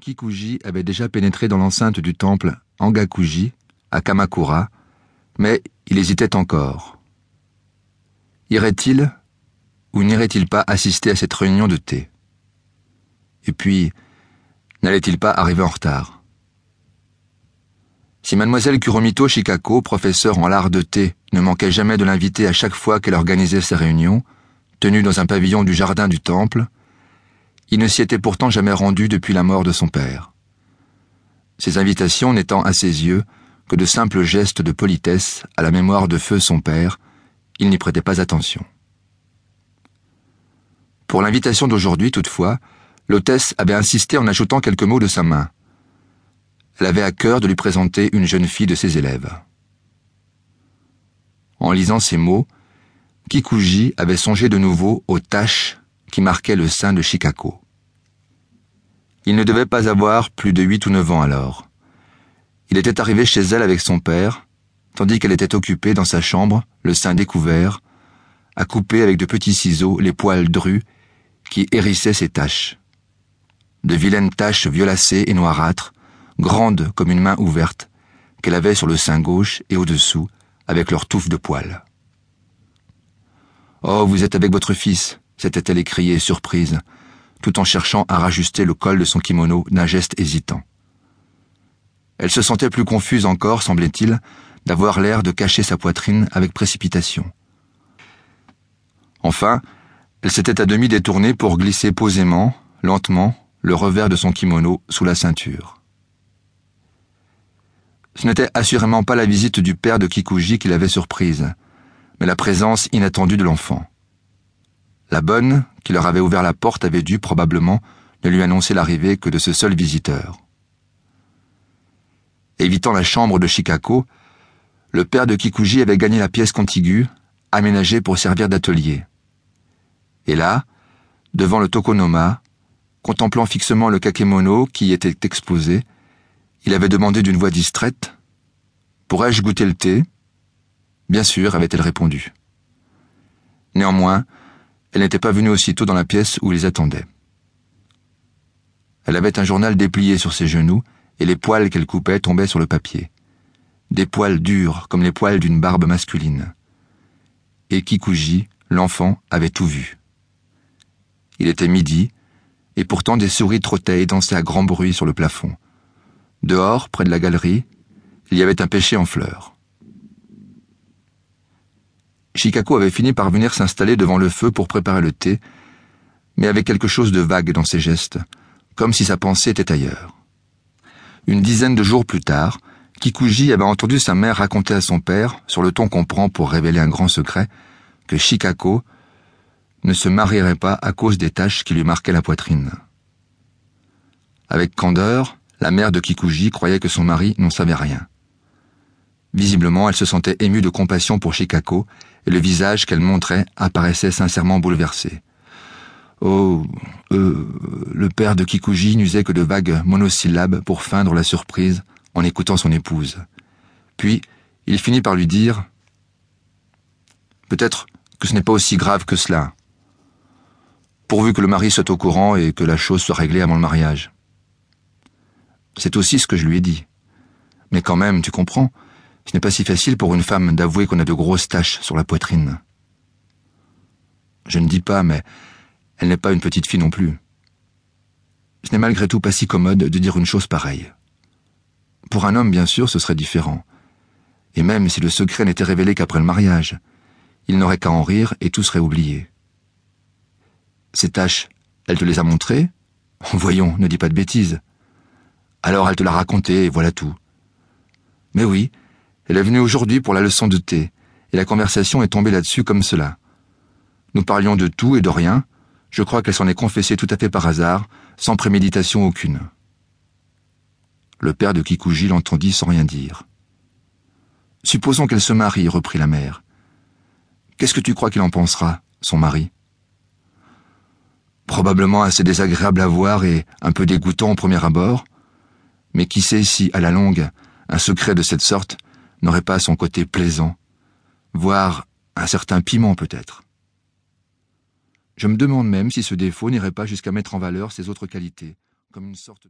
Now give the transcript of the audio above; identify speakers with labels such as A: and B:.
A: Kikuji avait déjà pénétré dans l'enceinte du temple Angakuji, à Kamakura, mais il hésitait encore. Irait-il ou n'irait-il pas assister à cette réunion de thé? Et puis, n'allait-il pas arriver en retard? Si mademoiselle Kuromito Shikako, professeure en l'art de thé, ne manquait jamais de l'inviter à chaque fois qu'elle organisait ses réunions, tenues dans un pavillon du jardin du temple, il ne s'y était pourtant jamais rendu depuis la mort de son père. Ses invitations n'étant à ses yeux que de simples gestes de politesse à la mémoire de feu son père, il n'y prêtait pas attention. Pour l'invitation d'aujourd'hui, toutefois, l'hôtesse avait insisté en ajoutant quelques mots de sa main. Elle avait à cœur de lui présenter une jeune fille de ses élèves. En lisant ces mots, Kikuji avait songé de nouveau aux taches qui marquait le sein de Chicago. Il ne devait pas avoir plus de huit ou neuf ans alors. Il était arrivé chez elle avec son père, tandis qu'elle était occupée dans sa chambre, le sein découvert, à couper avec de petits ciseaux les poils drus qui hérissaient ses taches. De vilaines taches violacées et noirâtres, grandes comme une main ouverte, qu'elle avait sur le sein gauche et au-dessous, avec leurs touffes de poils. Oh, vous êtes avec votre fils, s'était-elle écriée surprise, tout en cherchant à rajuster le col de son kimono d'un geste hésitant. Elle se sentait plus confuse encore, semblait-il, d'avoir l'air de cacher sa poitrine avec précipitation. Enfin, elle s'était à demi détournée pour glisser posément, lentement, le revers de son kimono sous la ceinture. Ce n'était assurément pas la visite du père de Kikuji qui l'avait surprise, mais la présence inattendue de l'enfant. La bonne, qui leur avait ouvert la porte, avait dû, probablement, ne lui annoncer l'arrivée que de ce seul visiteur. Évitant la chambre de Chicago, le père de Kikuji avait gagné la pièce contiguë, aménagée pour servir d'atelier. Et là, devant le tokonoma, contemplant fixement le kakemono qui y était exposé, il avait demandé d'une voix distraite Pourrais-je goûter le thé? Bien sûr, avait-elle répondu. Néanmoins, elle n'était pas venue aussitôt dans la pièce où ils attendaient. Elle avait un journal déplié sur ses genoux, et les poils qu'elle coupait tombaient sur le papier. Des poils durs, comme les poils d'une barbe masculine. Et Kikuji, l'enfant, avait tout vu. Il était midi, et pourtant des souris trottaient et dansaient à grand bruit sur le plafond. Dehors, près de la galerie, il y avait un pêcher en fleurs. Chicago avait fini par venir s'installer devant le feu pour préparer le thé, mais avec quelque chose de vague dans ses gestes, comme si sa pensée était ailleurs. Une dizaine de jours plus tard, Kikuji avait entendu sa mère raconter à son père, sur le ton qu'on prend pour révéler un grand secret, que Shikako ne se marierait pas à cause des taches qui lui marquaient la poitrine. Avec candeur, la mère de Kikuji croyait que son mari n'en savait rien. Visiblement, elle se sentait émue de compassion pour Chicago, et le visage qu'elle montrait apparaissait sincèrement bouleversé. Oh, euh, le père de Kikuji n'usait que de vagues monosyllabes pour feindre la surprise en écoutant son épouse. Puis, il finit par lui dire Peut-être que ce n'est pas aussi grave que cela. Pourvu que le mari soit au courant et que la chose soit réglée avant le mariage. C'est aussi ce que je lui ai dit. Mais quand même, tu comprends, ce n'est pas si facile pour une femme d'avouer qu'on a de grosses taches sur la poitrine. Je ne dis pas, mais elle n'est pas une petite fille non plus. Ce n'est malgré tout pas si commode de dire une chose pareille. Pour un homme, bien sûr, ce serait différent. Et même si le secret n'était révélé qu'après le mariage, il n'aurait qu'à en rire et tout serait oublié. Ces taches, elle te les a montrées? Voyons, ne dis pas de bêtises. Alors elle te l'a raconté et voilà tout. Mais oui, elle est venue aujourd'hui pour la leçon de thé, et la conversation est tombée là-dessus comme cela. Nous parlions de tout et de rien, je crois qu'elle s'en est confessée tout à fait par hasard, sans préméditation aucune. Le père de Kikuji l'entendit sans rien dire. Supposons qu'elle se marie, reprit la mère. Qu'est-ce que tu crois qu'il en pensera, son mari Probablement assez désagréable à voir et un peu dégoûtant au premier abord, mais qui sait si, à la longue, un secret de cette sorte n'aurait pas son côté plaisant, voire un certain piment peut-être. Je me demande même si ce défaut n'irait pas jusqu'à mettre en valeur ses autres qualités, comme une sorte